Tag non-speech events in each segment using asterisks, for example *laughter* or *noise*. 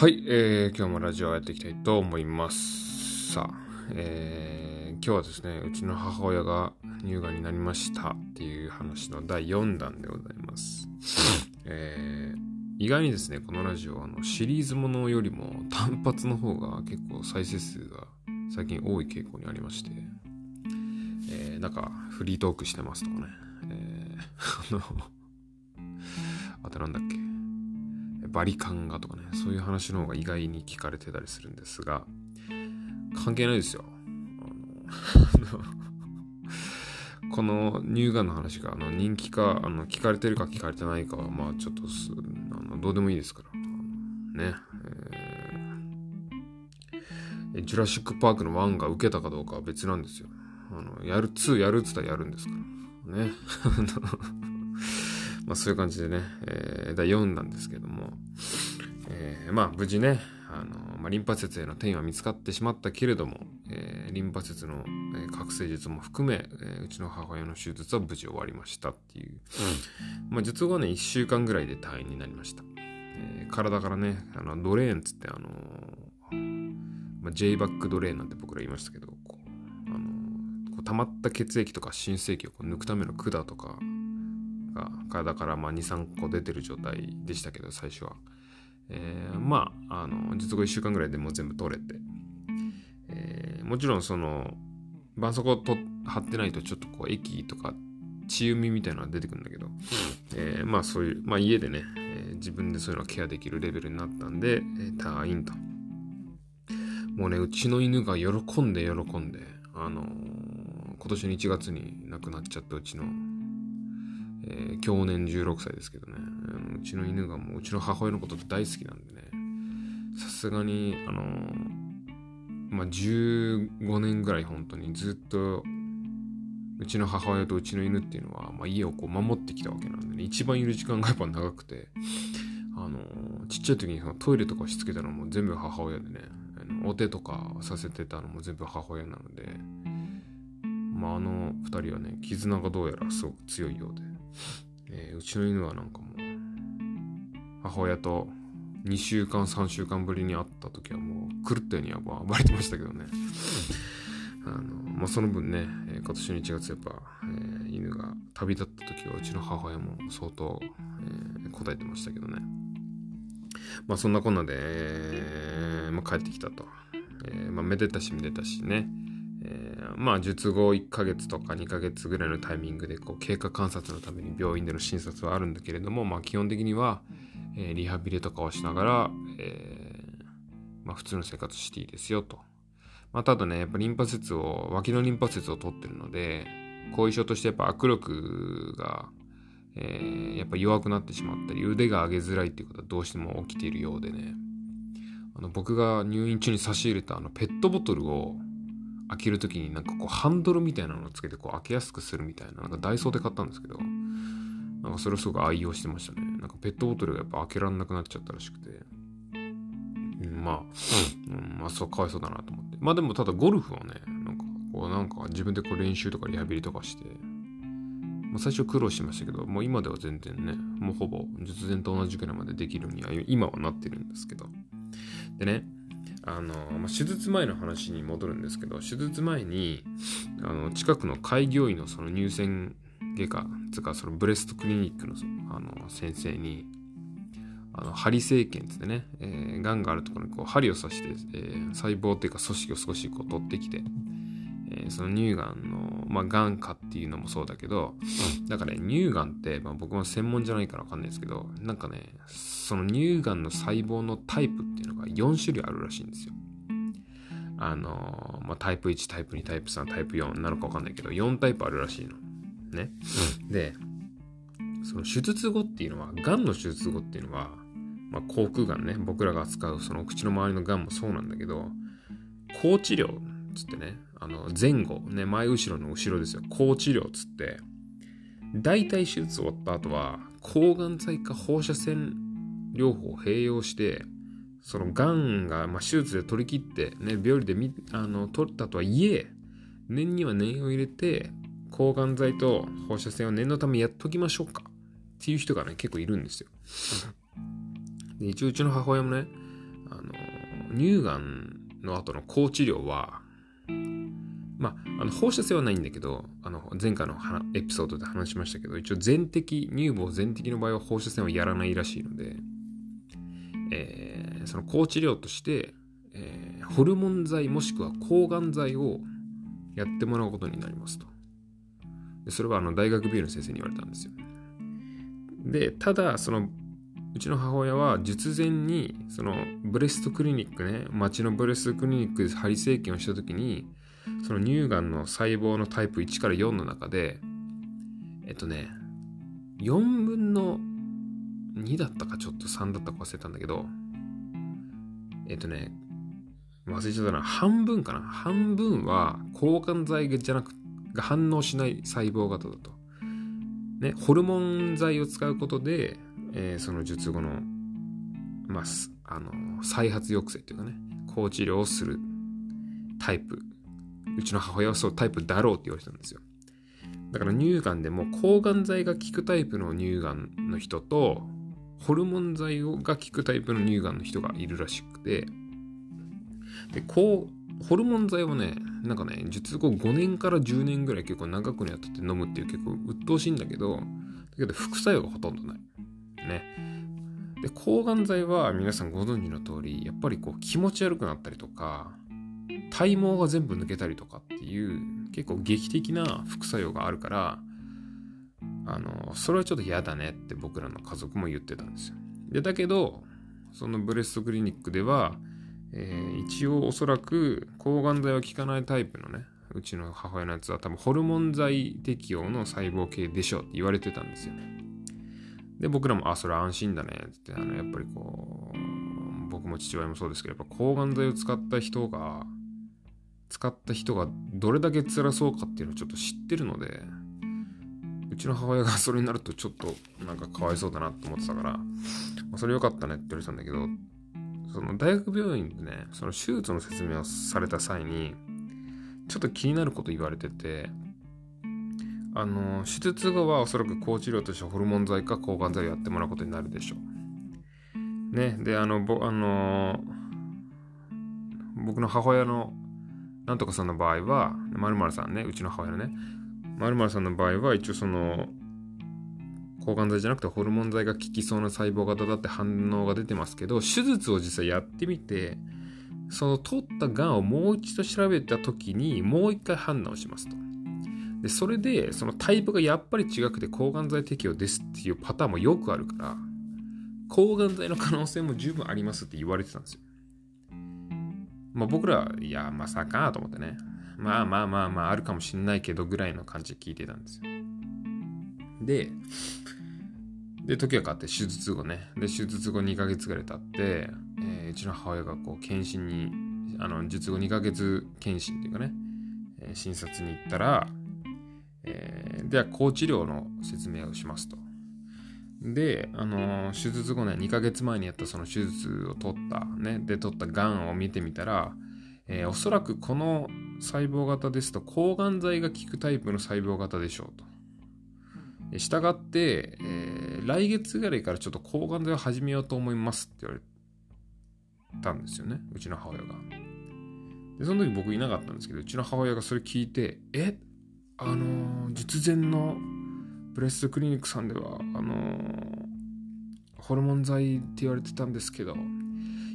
はい、えー、今日もラジオをやっていきたいと思います。さあ、えー、今日はですね、うちの母親が乳がんになりましたっていう話の第4弾でございます。えー、意外にですね、このラジオあのシリーズものよりも単発の方が結構再生数が最近多い傾向にありまして、えー、なんかフリートークしてますとかね、えー、*laughs* あの、あとなんだっけ、バリカンがとかね、そういう話の方が意外に聞かれてたりするんですが、関係ないですよ。あの *laughs* この乳がんの話があの人気かあの聞かれてるか聞かれてないかはまあちょっとあのどうでもいいですから。ね、えー、ジュラシック・パークの1が受けたかどうかは別なんですよ。あのやる2やるっつったらやるんですから。ね *laughs* まあそういう感じでね、えー、第4なんですけども、えー、まあ無事ね、あのまあ、リンパ節への転移は見つかってしまったけれども、えー、リンパ節の、えー、覚醒術も含め、えー、うちの母親の手術は無事終わりましたっていう、うん、まあ術後はね1週間ぐらいで退院になりました、えー、体からねあのドレーンつってあのーまあ、J バックドレーンなんて僕ら言いましたけどこう、あのー、こう溜まった血液とか新生液をこう抜くための管とかが体から23個出てる状態でしたけど最初は、えー、まああの術後1週間ぐらいでもう全部取れて、えー、もちろんその絆創膏と貼ってないとちょっとこう液とか血 umi みたいなのが出てくるんだけど、えー、まあそういう、まあ家でね、えー、自分でそういうのケアできるレベルになったんで、えー、退院と。もうね、うちの犬が喜んで喜んで、あの、今年の1月に亡くなっちゃったうちのえー、去年16歳ですけどね、うん、うちの犬がもううちの母親のこと大好きなんでね、さすがに、あの、まあ、15年ぐらい本当にずっと、うちの母親とうちの犬っていうのは、まあ、家をこう守ってきたわけなんでね、一番いる時間がやっぱ長くて、あの、ちっちゃい時にそのトイレとかしつけたのも全部母親でね、お手とかさせてたのも全部母親なので、まあ、あの二人はね、絆がどうやらすごく強いようで、えー、うちの犬はなんかもう、母親と2週間、3週間ぶりに会った時はもう狂ったように暴れてましたけどね。あの、まあ、その分ね、えー、今年の1月やっぱ、えー、犬が旅立った時はうちの母親も相当、えー、答えてましたけどね。まあそんなこんなで、えーまあ、帰ってきたと。えーまあ、めでたしめでたしね。えー、まあ術後1ヶ月とか2ヶ月ぐらいのタイミングでこう経過観察のために病院での診察はあるんだけれども、まあ、基本的には、えー、リハビリとかをしながら、えーまあ、普通の生活していいですよと。まあ、ただね、やっぱリンパ節を、脇のリンパ節を取ってるので、後遺症としてやっぱ握力が、えー、やっぱ弱くなってしまったり、腕が上げづらいっていうことはどうしても起きているようでね、あの僕が入院中に差し入れたあのペットボトルを開ける時になんかこうハンドルみたいなのをつけてこう開けやすくするみたいな、なんかダイソーで買ったんですけど、なんかそれをすごく愛用してましたね。なんかペットボトルがやっぱ開けられなくなっちゃったらしくて。うん、まあ、うん、まあそうかわいそうだなと思って。まあでもただゴルフはね、なんかこうなんか自分でこう練習とかリハビリとかして、まあ、最初苦労しましたけど、もう今では全然ね、もうほぼ術前と同じくらいまでできるには今はなってるんですけど。でね、あの、まあ、手術前の話に戻るんですけど、手術前に、あの、近くの開業医のその乳腺外科、つかそのブレストクリニックのあの先生に、あの針生検ってね、えー、癌があるところにこう針を刺して、えー、細胞っていうか組織を少しこう取ってきて、えー、その乳がんの、まあ、がんかっていうのもそうだけど、だからね、乳がんって、まあ、僕も専門じゃないからわかんないですけど、なんかね、その乳がんの細胞のタイプっていうのが4種類あるらしいんですよ。あのまあ、タイプ1、タイプ2、タイプ3、タイプ4なのかわかんないけど、4タイプあるらしいの。ね。で、その手術後っていうのは、がんの手術後っていうのは、まあ、口腔がんね、僕らが扱うその口の周りのがんもそうなんだけど、抗治療つってね、あの前後、ね、前後ろの後ろですよ、抗治療つって、大体手術終わった後は、抗がん剤か放射線療法を併用して、そのがんが、まあ、手術で取り切って、ね、病理でみあの取ったとはいえ、念には念を入れて、抗がん剤と放射線を念のためやっときましょうかっていう人がね、結構いるんですよ。で一応うちの母親もね、あの乳がんの後の抗治療はまあ、あの放射線はないんだけどあの前回のエピソードで話しましたけど一応全摘乳房全摘の場合は放射線はやらないらしいので、えー、その抗治療として、えー、ホルモン剤もしくは抗がん剤をやってもらうことになりますと。でそれはあの大学病院の先生に言われたんですよ。でただそのうちの母親は術前にそのブレストクリニックね町のブレストクリニックで針生検をした時にその乳がんの細胞のタイプ1から4の中でえっとね4分の2だったかちょっと3だったか忘れたんだけどえっとね忘れちゃったな半分かな半分は抗がん剤じゃなくが反応しない細胞型だとねホルモン剤を使うことでえー、その術後の、まあ、あの、再発抑制っていうかね、抗治療をするタイプ。うちの母親はそうタイプだろうって言われてたんですよ。だから乳がんでも抗がん剤が効くタイプの乳がんの人と、ホルモン剤が効くタイプの乳がんの人がいるらしくて、で、こう、ホルモン剤はね、なんかね、術後5年から10年ぐらい結構長くにやってて飲むっていう結構鬱陶しいんだけど、だけど副作用がほとんどない。ね。で、抗がん剤は皆さんご存知の通り、やっぱりこう気持ち悪くなったりとか、体毛が全部抜けたりとかっていう結構劇的な副作用があるから、あの、それはちょっと嫌だねって僕らの家族も言ってたんですよ。で、だけど、そのブレストクリニックでは、えー、一応おそらく抗がん剤は効かないタイプのね、うちの母親のやつは多分ホルモン剤適用の細胞系でしょって言われてたんですよね。で、僕らも、あ、それ安心だねって、あの、やっぱりこう、僕も父親もそうですけど、やっぱ抗がん剤を使った人が、使った人がどれだけ辛そうかっていうのをちょっと知ってるので、うちの母親がそれになるとちょっとなんかかわいそうだなと思ってたから、まあ、それよかったねって言われたんだけど、その大学病院でね、その手術の説明をされた際に、ちょっと気になること言われてて、あの手術後はおそらく高治療としてホルモン剤か抗がん剤をやってもらうことになるでしょう。ね、であのぼあの僕の母親のなんとかさんの場合はまるさんねうちの母親のねまるさんの場合は一応その抗がん剤じゃなくてホルモン剤が効きそうな細胞型だって反応が出てますけど手術を実際やってみてその取ったがんをもう一度調べた時にもう一回判断をしますと。でそれでそのタイプがやっぱり違くて抗がん剤適用ですっていうパターンもよくあるから抗がん剤の可能性も十分ありますって言われてたんですよ。まあ僕らいやまさかと思ってねまあまあまあまああるかもしんないけどぐらいの感じで聞いてたんですよ。でで時が変わって手術後ねで手術後2ヶ月ぐらい経って、えー、うちの母親がこう検診にあの術後2ヶ月検診っていうかね、えー、診察に行ったらえー、では、抗治療の説明をしますと。で、あのー、手術後ね、2ヶ月前にやったその手術を取った、ね、で取ったがんを見てみたら、えー、おそらくこの細胞型ですと抗がん剤が効くタイプの細胞型でしょうと。したがって、えー、来月ぐらいからちょっと抗がん剤を始めようと思いますって言われたんですよね、うちの母親が。で、その時僕いなかったんですけど、うちの母親がそれ聞いて、えあの術前のブレストクリニックさんではあのホルモン剤って言われてたんですけど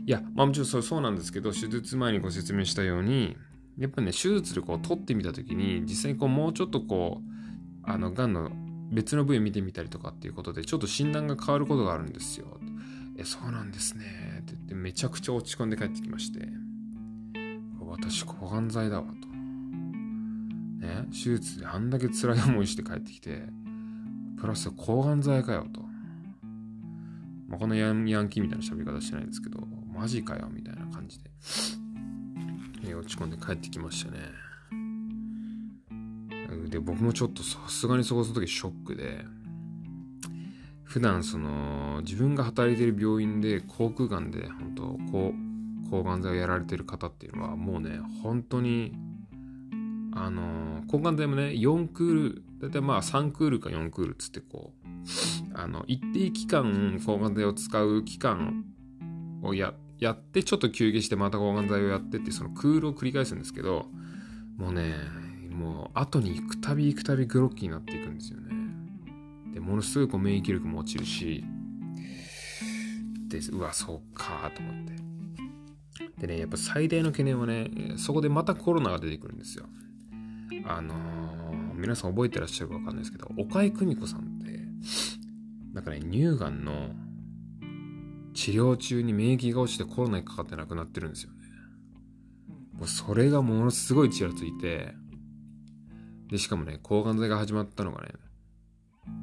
いやまあもちろんそそうなんですけど手術前にご説明したようにやっぱね手術でこう取ってみた時に実際にこうもうちょっとこうあのがんの別の部位見てみたりとかっていうことでちょっと診断が変わることがあるんですよ。えそうなんですねって言ってめちゃくちゃ落ち込んで帰ってきまして私抗がん剤だわと。ね、手術であんだけ辛い思いして帰ってきて、プラス抗がん剤かよと。まあ、このヤンヤンキーみたいな喋り方してないですけど、マジかよみたいな感じで、え落ち込んで帰ってきましたね。で、僕もちょっとさすがにそこその時ショックで、普段その自分が働いてる病院で口腔がんで本当こう抗がん剤をやられてる方っていうのはもうね本当にあの抗がん剤もね4クール大体まあ3クールか4クールっつってこうあの一定期間抗がん剤を使う期間をややってちょっと休憩してまた抗がん剤をやってってそのクールを繰り返すんですけどもうねもう後に行くたび行くたびグロッキーになっていくんですよね。でものすごいこう免疫力も落ちるしでうわそうかと思って。でねやっぱ最大の懸念はねそこでまたコロナが出てくるんですよ。あのー、皆さん覚えてらっしゃるか分かんないですけど岡井久美子さんってなんかね乳がんの治療中に免疫が落ちてコロナにかかって亡くなってるんですよね。もうそれがものすごいちらついて、で、しかもね、抗がん剤が始まったのがね、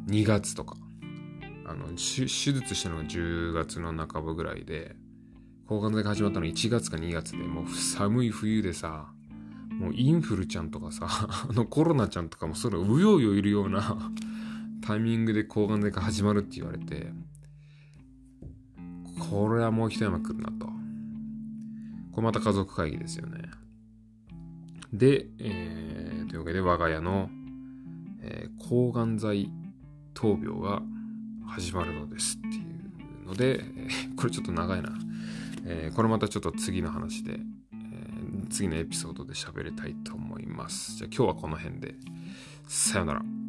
2月とか。あの、手術したのが10月の半ばぐらいで、抗がん剤が始まったの1月か2月で、もう寒い冬でさ、もうインフルちゃんとかさ、*laughs* あのコロナちゃんとかもそれうようよいるような *laughs* タイミングで抗がん剤が始まるって言われて、これはもう一山来るなと。これまた家族会議ですよね。で、えー、というわけで我が家の、えー、抗がん剤闘病が始まるのですっていうので、えー、これちょっと長いな。えー、これまたちょっと次の話で、次のエピソードで喋りたいと思います。じゃあ今日はこの辺で。さよなら。